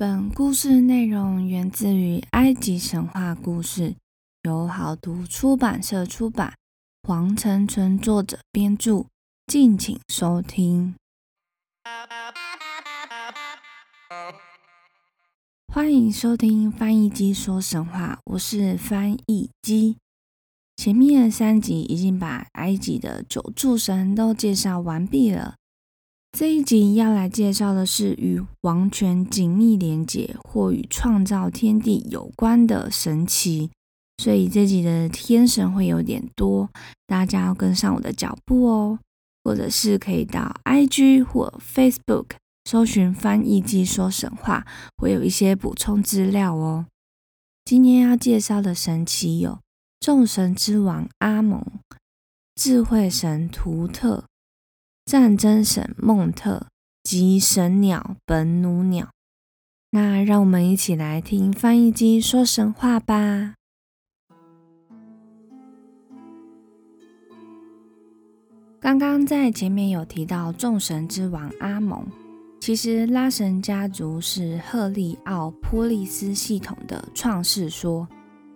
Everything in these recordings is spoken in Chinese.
本故事内容源自于埃及神话故事，由好读出版社出版，黄成纯作者编著，敬请收听。欢迎收听翻译机说神话，我是翻译机。前面三集已经把埃及的九柱神都介绍完毕了。这一集要来介绍的是与王权紧密连结或与创造天地有关的神奇，所以这集的天神会有点多，大家要跟上我的脚步哦。或者是可以到 IG 或 Facebook 搜寻翻译机说神话，会有一些补充资料哦。今天要介绍的神奇有众神之王阿蒙、智慧神图特。战争神孟特及神鸟本努鸟，那让我们一起来听翻译机说神话吧。刚刚在前面有提到众神之王阿蒙，其实拉神家族是赫利奥波利斯系统的创世说，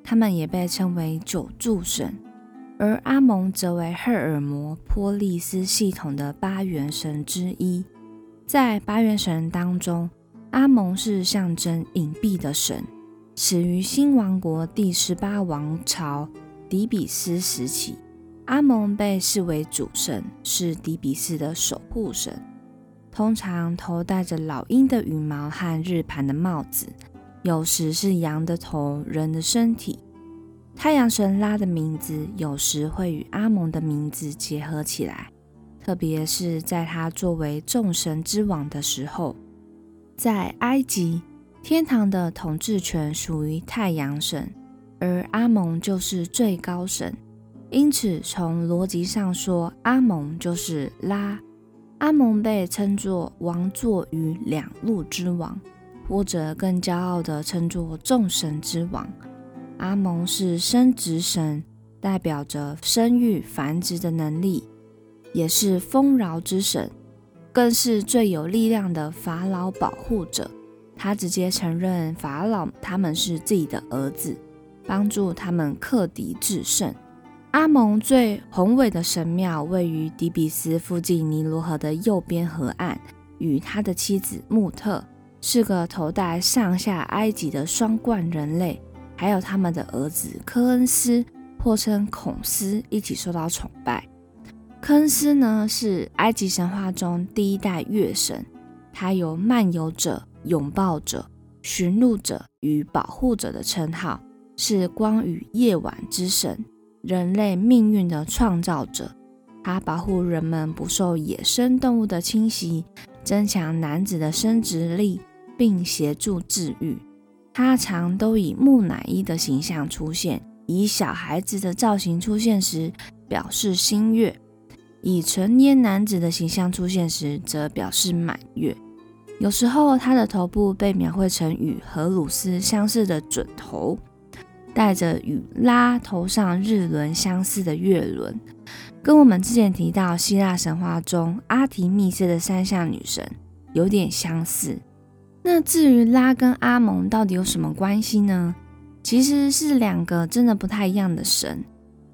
他们也被称为九柱神。而阿蒙则为赫尔摩波利斯系统的八元神之一。在八元神当中，阿蒙是象征隐蔽的神，始于新王国第十八王朝底比斯时期。阿蒙被视为主神，是底比斯的守护神。通常头戴着老鹰的羽毛和日盘的帽子，有时是羊的头、人的身体。太阳神拉的名字有时会与阿蒙的名字结合起来，特别是在他作为众神之王的时候。在埃及，天堂的统治权属于太阳神，而阿蒙就是最高神，因此从逻辑上说，阿蒙就是拉。阿蒙被称作王座与两路之王，或者更骄傲地称作众神之王。阿蒙是生殖神，代表着生育繁殖的能力，也是丰饶之神，更是最有力量的法老保护者。他直接承认法老他们是自己的儿子，帮助他们克敌制胜。阿蒙最宏伟的神庙位于底比斯附近尼罗河的右边河岸，与他的妻子穆特是个头戴上下埃及的双冠人类。还有他们的儿子科恩斯，或称孔斯，一起受到崇拜。科恩斯呢，是埃及神话中第一代月神，他有漫游者、拥抱者、寻路者与保护者的称号，是光与夜晚之神，人类命运的创造者。他保护人们不受野生动物的侵袭，增强男子的生殖力，并协助治愈。他常都以木乃伊的形象出现，以小孩子的造型出现时表示新月；以成年男子的形象出现时则表示满月。有时候，他的头部被描绘成与荷鲁斯相似的准头，带着与拉头上日轮相似的月轮，跟我们之前提到希腊神话中阿提密斯的三项女神有点相似。那至于拉跟阿蒙到底有什么关系呢？其实是两个真的不太一样的神，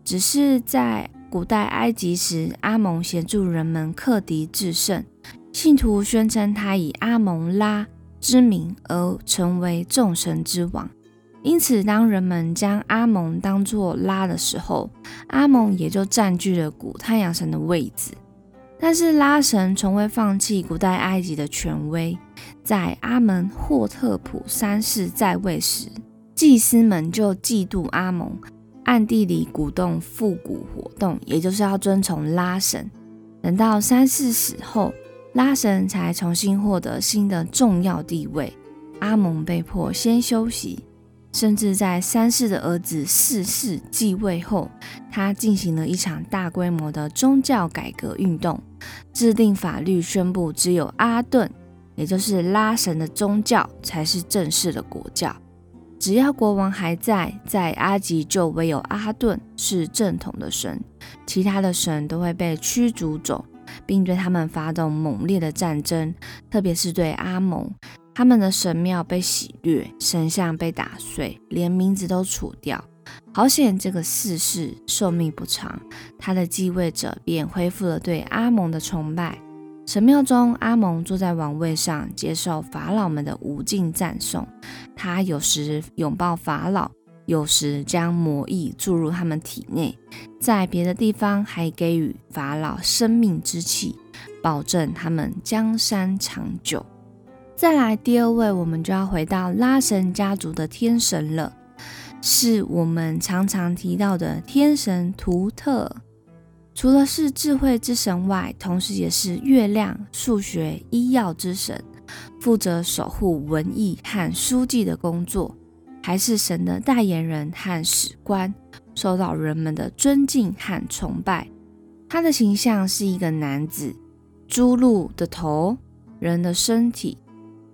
只是在古代埃及时，阿蒙协助人们克敌制胜，信徒宣称他以阿蒙拉之名而成为众神之王。因此，当人们将阿蒙当作拉的时候，阿蒙也就占据了古太阳神的位置。但是拉神从未放弃古代埃及的权威。在阿门霍特普三世在位时，祭司们就嫉妒阿蒙，暗地里鼓动复古活动，也就是要遵从拉神。等到三世死后，拉神才重新获得新的重要地位。阿蒙被迫先休息，甚至在三世的儿子四世继位后，他进行了一场大规模的宗教改革运动，制定法律，宣布只有阿顿。也就是拉神的宗教才是正式的国教，只要国王还在，在阿吉就唯有阿顿是正统的神，其他的神都会被驱逐走，并对他们发动猛烈的战争，特别是对阿蒙，他们的神庙被洗掠，神像被打碎，连名字都除掉。好险，这个四世寿命不长，他的继位者便恢复了对阿蒙的崇拜。神庙中，阿蒙坐在王位上，接受法老们的无尽赞颂。他有时拥抱法老，有时将魔意注入他们体内，在别的地方还给予法老生命之气，保证他们江山长久。再来第二位，我们就要回到拉神家族的天神了，是我们常常提到的天神图特。除了是智慧之神外，同时也是月亮、数学、医药之神，负责守护文艺和书记的工作，还是神的代言人和史官，受到人们的尊敬和崇拜。他的形象是一个男子，猪鹿的头，人的身体。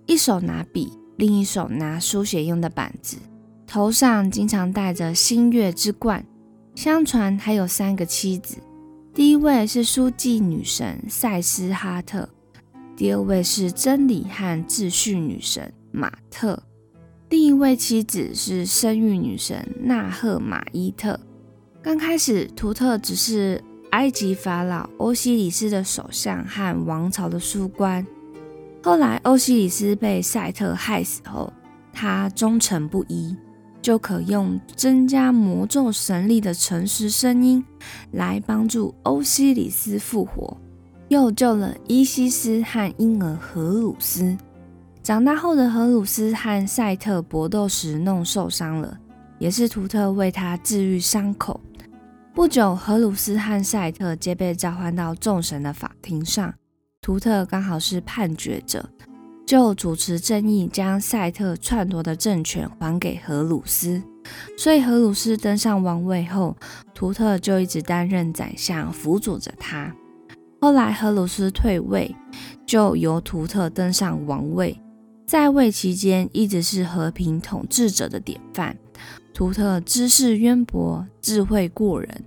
一手拿笔，另一手拿书写用的板子，头上经常戴着星月之冠。相传还有三个妻子，第一位是书记女神塞斯哈特，第二位是真理和秩序女神马特，另一位妻子是生育女神纳赫马伊特。刚开始，图特只是埃及法老欧西里斯的首相和王朝的书官。后来，欧西里斯被赛特害死后，他忠诚不一，就可用增加魔咒神力的诚实声音来帮助欧西里斯复活，又救了伊西斯和婴儿荷鲁斯。长大后的荷鲁斯和赛特搏斗时弄受伤了，也是图特为他治愈伤口。不久，荷鲁斯和赛特皆被召唤到众神的法庭上。图特刚好是判决者，就主持正义，将赛特篡夺的政权还给荷鲁斯。所以荷鲁斯登上王位后，图特就一直担任宰相，辅佐着他。后来荷鲁斯退位，就由图特登上王位，在位期间一直是和平统治者的典范。图特知识渊博，智慧过人，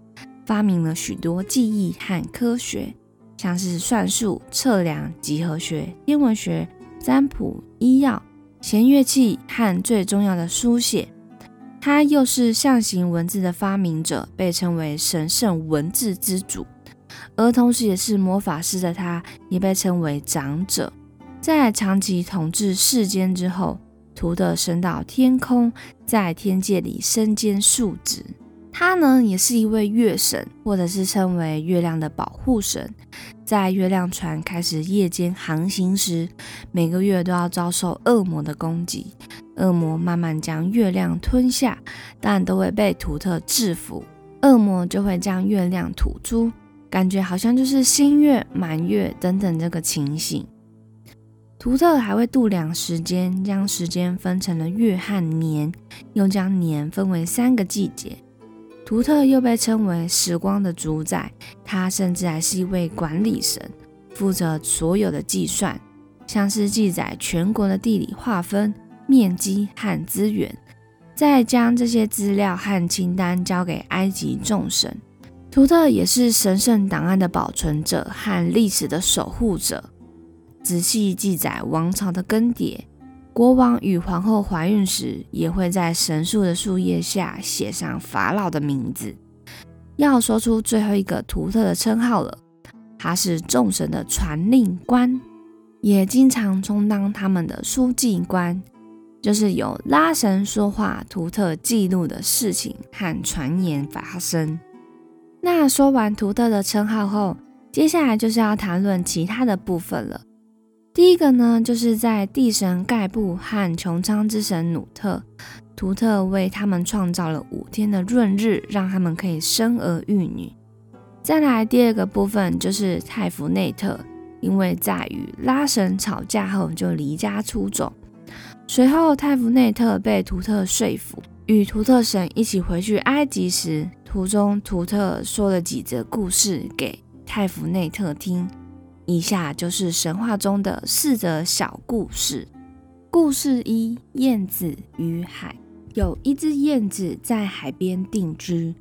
发明了许多技艺和科学。像是算术、测量、几何学、天文学、占卜、医药、弦乐器和最重要的书写，他又是象形文字的发明者，被称为神圣文字之主。而同时也是魔法师的他，也被称为长者。在长期统治世间之后，图特升到天空，在天界里身兼数职。他呢，也是一位月神，或者是称为月亮的保护神。在月亮船开始夜间航行时，每个月都要遭受恶魔的攻击。恶魔慢慢将月亮吞下，但都会被图特制服。恶魔就会将月亮吐出，感觉好像就是新月、满月等等这个情形。图特还会度量时间，将时间分成了月和年，又将年分为三个季节。图特又被称为时光的主宰，他甚至还是一位管理神，负责所有的计算，像是记载全国的地理划分、面积和资源，再将这些资料和清单交给埃及众神。图特也是神圣档案的保存者和历史的守护者，仔细记载王朝的更迭。国王与皇后怀孕时，也会在神树的树叶下写上法老的名字。要说出最后一个图特的称号了，他是众神的传令官，也经常充当他们的书记官，就是有拉神说话，图特记录的事情和传言发生。那说完图特的称号后，接下来就是要谈论其他的部分了。第一个呢，就是在地神盖布和穹苍之神努特，图特为他们创造了五天的闰日，让他们可以生儿育女。再来第二个部分就是泰弗内特，因为在与拉神吵架后就离家出走。随后泰弗内特被图特说服，与图特神一起回去埃及时，途中图特说了几则故事给泰弗内特听。以下就是神话中的四则小故事。故事一：燕子与海。有一只燕子在海边定居，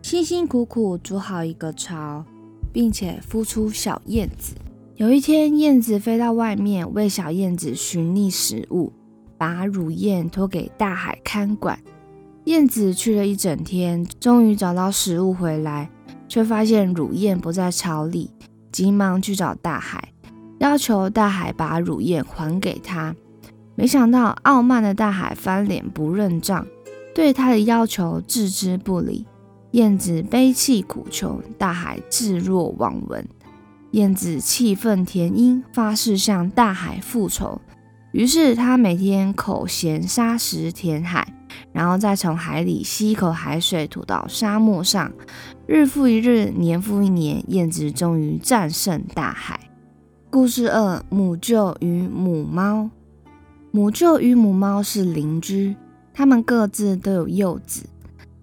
辛辛苦苦筑好一个巢，并且孵出小燕子。有一天，燕子飞到外面为小燕子寻觅食物，把乳燕托给大海看管。燕子去了一整天，终于找到食物回来，却发现乳燕不在巢里，急忙去找大海，要求大海把乳燕还给他。没想到傲慢的大海翻脸不认账，对他的要求置之不理。燕子悲泣苦求，大海置若罔闻。燕子气愤填膺，发誓向大海复仇。于是他每天口衔沙石填海。然后再从海里吸一口海水吐到沙漠上，日复一日，年复一年，燕子终于战胜大海。故事二：母舅与母猫。母舅与母猫是邻居，它们各自都有幼子，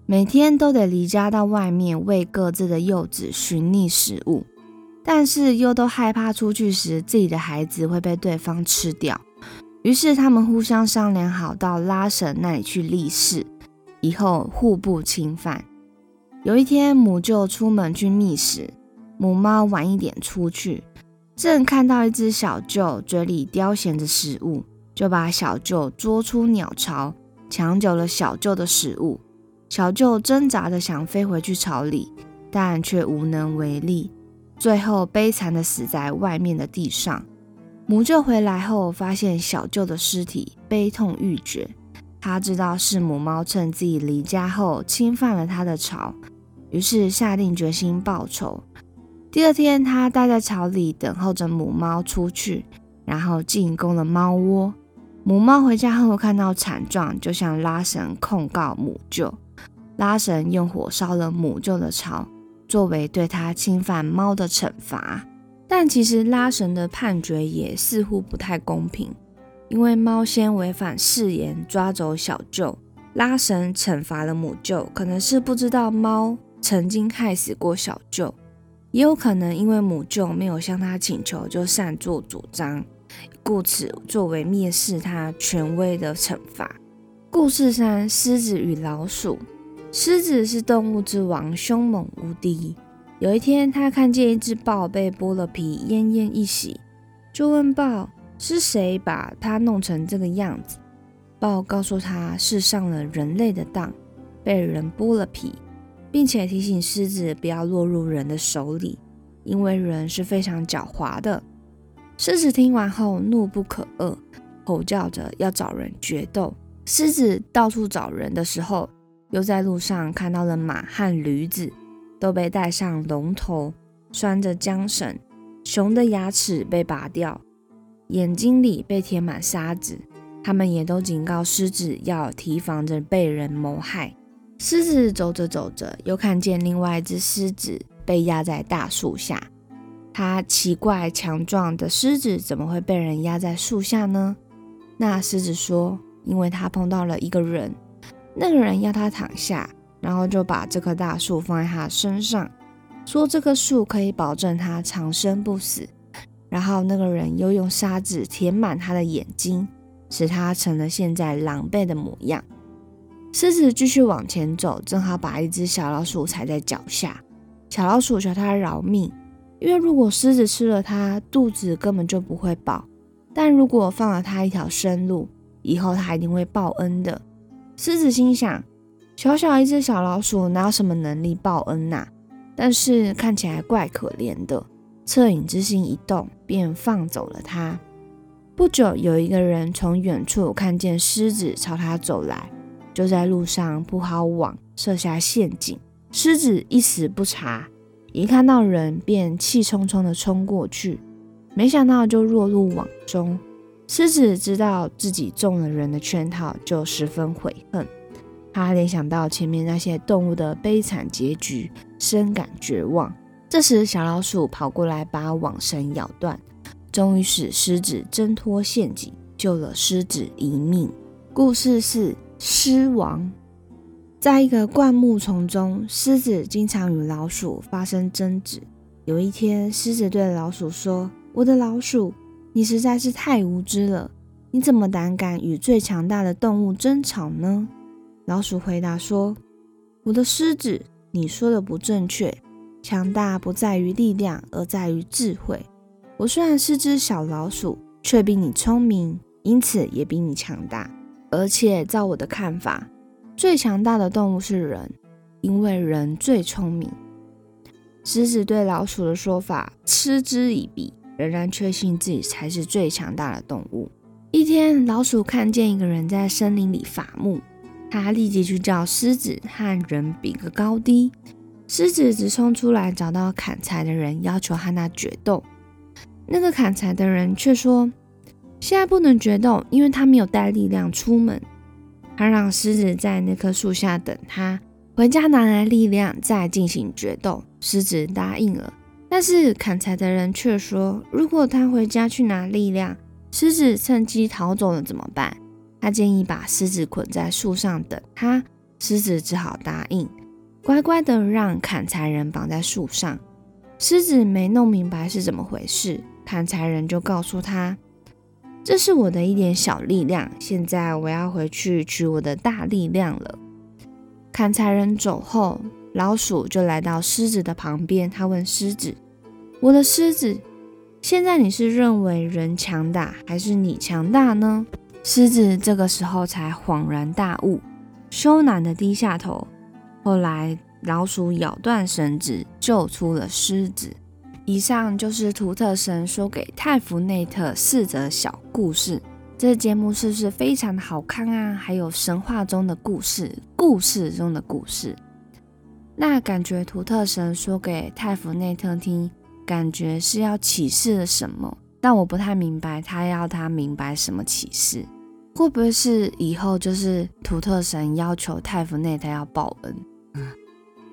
每天都得离家到外面为各自的幼子寻觅食物，但是又都害怕出去时自己的孩子会被对方吃掉。于是他们互相商量好，到拉神那里去立誓，以后互不侵犯。有一天，母舅出门去觅食，母猫晚一点出去，正看到一只小舅嘴里叼衔着食物，就把小舅捉出鸟巢，抢走了小舅的食物。小舅挣扎着想飞回去巢里，但却无能为力，最后悲惨的死在外面的地上。母舅回来后，发现小舅的尸体，悲痛欲绝。他知道是母猫趁自己离家后侵犯了他的巢，于是下定决心报仇。第二天，他待在巢里等候着母猫出去，然后进攻了猫窝。母猫回家后看到惨状，就向拉神控告母舅。拉神用火烧了母舅的巢，作为对他侵犯猫的惩罚。但其实拉神的判决也似乎不太公平，因为猫先违反誓言抓走小舅，拉神惩罚了母舅，可能是不知道猫曾经害死过小舅，也有可能因为母舅没有向他请求就擅作主张，故此作为蔑视他权威的惩罚。故事三：狮子与老鼠。狮子是动物之王，凶猛无敌。有一天，他看见一只豹被剥了皮，奄奄一息，就问豹是谁把它弄成这个样子。豹告诉他是上了人类的当，被人剥了皮，并且提醒狮子不要落入人的手里，因为人是非常狡猾的。狮子听完后怒不可遏，吼叫着要找人决斗。狮子到处找人的时候，又在路上看到了马和驴子。都被戴上龙头，拴着缰绳。熊的牙齿被拔掉，眼睛里被填满沙子。他们也都警告狮子要提防着被人谋害。狮子走着走着，又看见另外一只狮子被压在大树下。它奇怪，强壮的狮子怎么会被人压在树下呢？那狮子说：“因为他碰到了一个人，那个人要他躺下。”然后就把这棵大树放在他身上，说这棵树可以保证他长生不死。然后那个人又用沙子填满他的眼睛，使他成了现在狼狈的模样。狮子继续往前走，正好把一只小老鼠踩在脚下。小老鼠求他饶命，因为如果狮子吃了它，肚子根本就不会饱；但如果放了它一条生路，以后它一定会报恩的。狮子心想。小小一只小老鼠哪有什么能力报恩呐？但是看起来怪可怜的。恻隐之心一动，便放走了它。不久，有一个人从远处看见狮子朝他走来，就在路上铺好网，设下陷阱。狮子一时不察，一看到人便气冲冲地冲过去，没想到就落入网中。狮子知道自己中了人的圈套，就十分悔恨。他联想到前面那些动物的悲惨结局，深感绝望。这时，小老鼠跑过来，把网绳咬断，终于使狮子挣脱陷阱，救了狮子一命。故事是狮王。在一个灌木丛中，狮子经常与老鼠发生争执。有一天，狮子对老鼠说：“我的老鼠，你实在是太无知了！你怎么胆敢与最强大的动物争吵呢？”老鼠回答说：“我的狮子，你说的不正确。强大不在于力量，而在于智慧。我虽然是只小老鼠，却比你聪明，因此也比你强大。而且，照我的看法，最强大的动物是人，因为人最聪明。狮子对老鼠的说法嗤之以鼻，仍然确信自己才是最强大的动物。一天，老鼠看见一个人在森林里伐木，它立即去叫狮子和人比个高低。狮子直冲出来，找到砍柴的人，要求和他决斗。那个砍柴的人却说：“现在不能决斗，因为他没有带力量出门。”他让狮子在那棵树下等他，回家拿来力量再进行决斗。狮子答应了，但是砍柴的人却说：“如果他回家去拿力量，狮子趁机逃走了怎么办？”他建议把狮子捆在树上等他，狮子只好答应，乖乖的让砍柴人绑在树上。狮子没弄明白是怎么回事。砍柴人就告诉他：“这是我的一点小力量，现在我要回去取我的大力量了。”砍柴人走后，老鼠就来到狮子的旁边。他问狮子：“我的狮子，现在你是认为人强大，还是你强大呢？”狮子这个时候才恍然大悟，羞赧的低下头。后来，老鼠咬断绳子，救出了狮子。以上就是图特神说给泰弗内特四则小故事。这节目是不是非常的好看啊？还有神话中的故事，故事中的故事。那感觉图特神说给泰弗内特听，感觉是要启示了什么？但我不太明白他要他明白什么启示？会不会是以后就是图特神要求泰弗内特要报恩？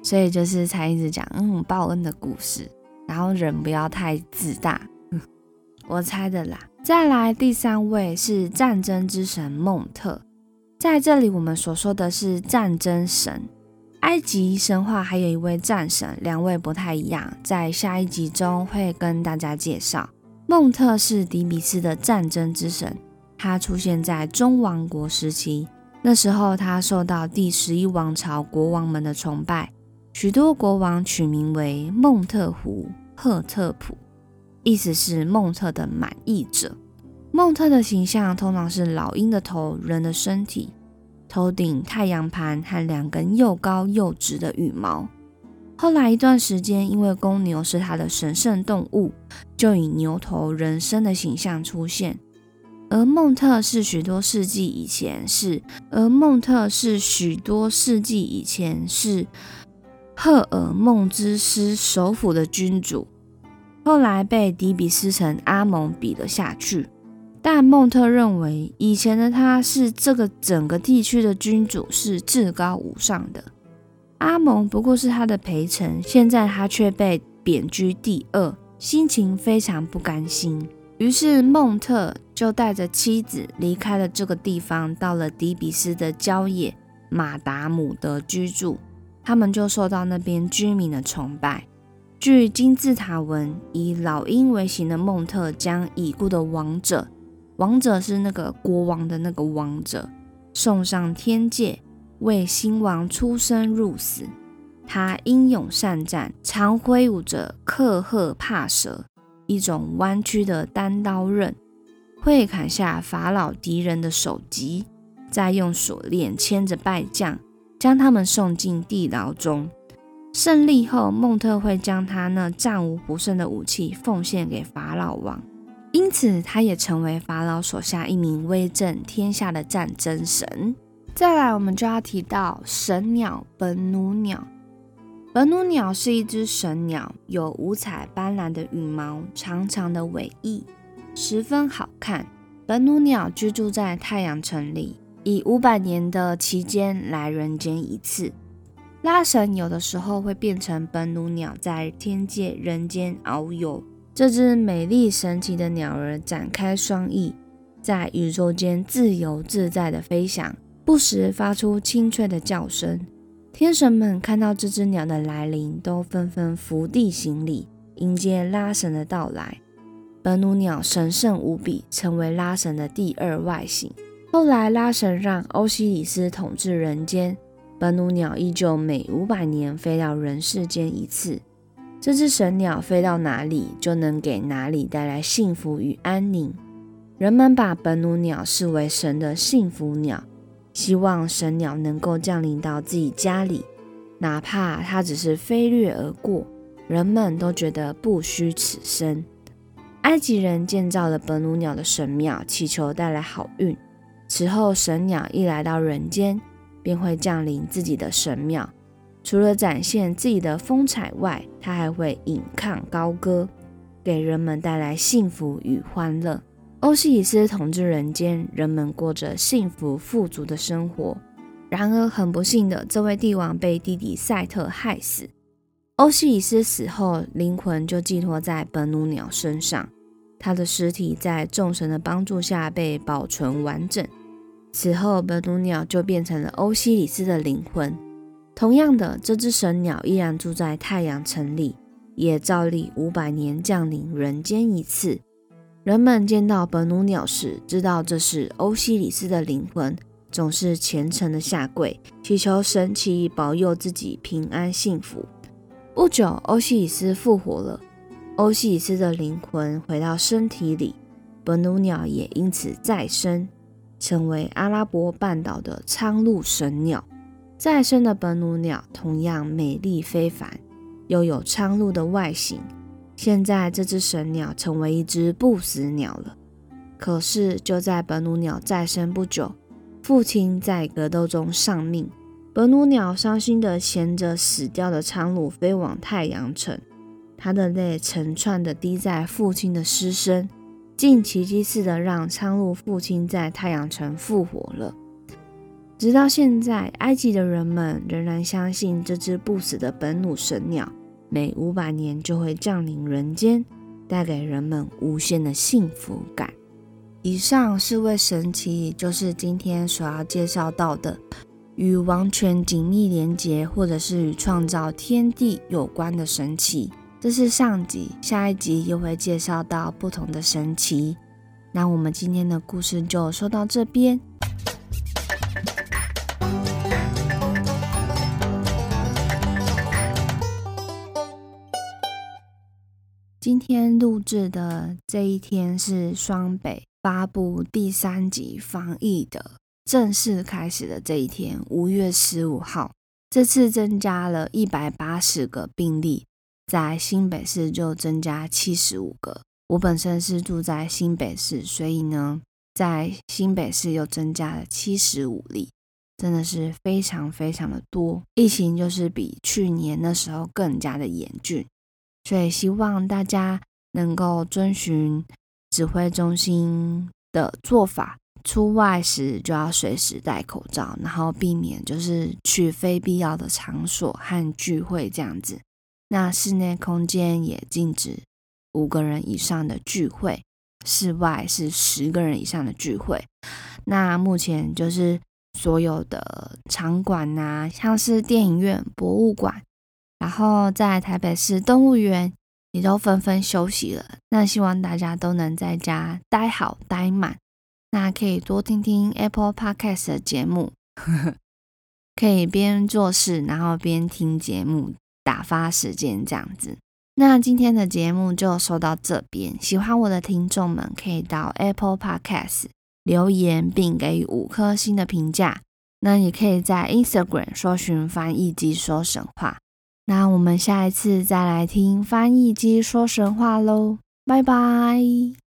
所以就是才一直讲嗯报恩的故事。然后人不要太自大，我猜的啦。再来第三位是战争之神孟特，在这里我们所说的是战争神。埃及神话还有一位战神，两位不太一样，在下一集中会跟大家介绍。孟特是底比斯的战争之神，他出现在中王国时期，那时候他受到第十一王朝国王们的崇拜。许多国王取名为孟特胡赫特普，意思是孟特的满意者。孟特的形象通常是老鹰的头，人的身体，头顶太阳盘和两根又高又直的羽毛。后来一段时间，因为公牛是他的神圣动物，就以牛头人身的形象出现。而孟特是许多世纪以前是，而孟特是许多世纪以前是。赫尔孟之斯首府的君主，后来被底比斯城阿蒙比了下去。但孟特认为，以前的他是这个整个地区的君主，是至高无上的。阿蒙不过是他的陪臣，现在他却被贬居第二，心情非常不甘心。于是孟特就带着妻子离开了这个地方，到了底比斯的郊野马达姆德居住。他们就受到那边居民的崇拜。据金字塔文，以老鹰为形的孟特将已故的王者，王者是那个国王的那个王者，送上天界，为新王出生入死。他英勇善战，常挥舞着克赫帕蛇，一种弯曲的单刀刃，会砍下法老敌人的首级，再用锁链牵着败将。将他们送进地牢中。胜利后，孟特会将他那战无不胜的武器奉献给法老王，因此他也成为法老手下一名威震天下的战争神。再来，我们就要提到神鸟本努鸟。本努鸟是一只神鸟，有五彩斑斓的羽毛，长长的尾翼，十分好看。本努鸟居住在太阳城里。以五百年的期间来人间一次，拉神有的时候会变成本努鸟，在天界、人间遨游。这只美丽神奇的鸟儿展开双翼，在宇宙间自由自在的飞翔，不时发出清脆的叫声。天神们看到这只鸟的来临，都纷纷伏地行礼，迎接拉神的到来。本努鸟神圣无比，成为拉神的第二外形。后来，拉神让欧西里斯统治人间，本努鸟依旧每五百年飞到人世间一次。这只神鸟飞到哪里，就能给哪里带来幸福与安宁。人们把本努鸟视为神的幸福鸟，希望神鸟能够降临到自己家里，哪怕它只是飞掠而过，人们都觉得不虚此生。埃及人建造了本努鸟的神庙，祈求带来好运。此后，神鸟一来到人间，便会降临自己的神庙。除了展现自己的风采外，它还会引亢高歌，给人们带来幸福与欢乐。欧西里斯统治人间，人们过着幸福富足的生活。然而，很不幸的，这位帝王被弟弟赛特害死。欧西里斯死后，灵魂就寄托在本努鸟身上，他的尸体在众神的帮助下被保存完整。此后，本努鸟就变成了欧西里斯的灵魂。同样的，这只神鸟依然住在太阳城里，也照例五百年降临人间一次。人们见到本努鸟时，知道这是欧西里斯的灵魂，总是虔诚的下跪，祈求神奇保佑自己平安幸福。不久，欧西里斯复活了，欧西里斯的灵魂回到身体里，本努鸟也因此再生，成为阿拉伯半岛的苍鹭神鸟。再生的本努鸟同样美丽非凡，又有苍鹭的外形。现在这只神鸟成为一只不死鸟了。可是就在本努鸟再生不久，父亲在格斗中丧命。本努鸟伤心地衔着死掉的苍鹭飞往太阳城，他的泪成串地滴在父亲的尸身，竟奇迹似的让苍鹭父亲在太阳城复活了。直到现在，埃及的人们仍然相信这只不死的本努神鸟，每五百年就会降临人间，带给人们无限的幸福感。以上四位神奇，就是今天所要介绍到的，与王权紧密连结，或者是与创造天地有关的神奇。这是上集，下一集又会介绍到不同的神奇。那我们今天的故事就说到这边。今天录制的这一天是双北发布第三级防疫的正式开始的这一天，五月十五号。这次增加了一百八十个病例，在新北市就增加七十五个。我本身是住在新北市，所以呢，在新北市又增加了七十五例，真的是非常非常的多。疫情就是比去年那时候更加的严峻。所以希望大家能够遵循指挥中心的做法，出外时就要随时戴口罩，然后避免就是去非必要的场所和聚会这样子。那室内空间也禁止五个人以上的聚会，室外是十个人以上的聚会。那目前就是所有的场馆呐，像是电影院、博物馆。然后在台北市动物园也都纷纷休息了。那希望大家都能在家待好待满。那可以多听听 Apple Podcast 的节目，可以边做事然后边听节目打发时间这样子。那今天的节目就说到这边。喜欢我的听众们可以到 Apple Podcast 留言并给予五颗星的评价。那也可以在 Instagram 搜寻翻译机说神话。那我们下一次再来听翻译机说神话喽，拜拜。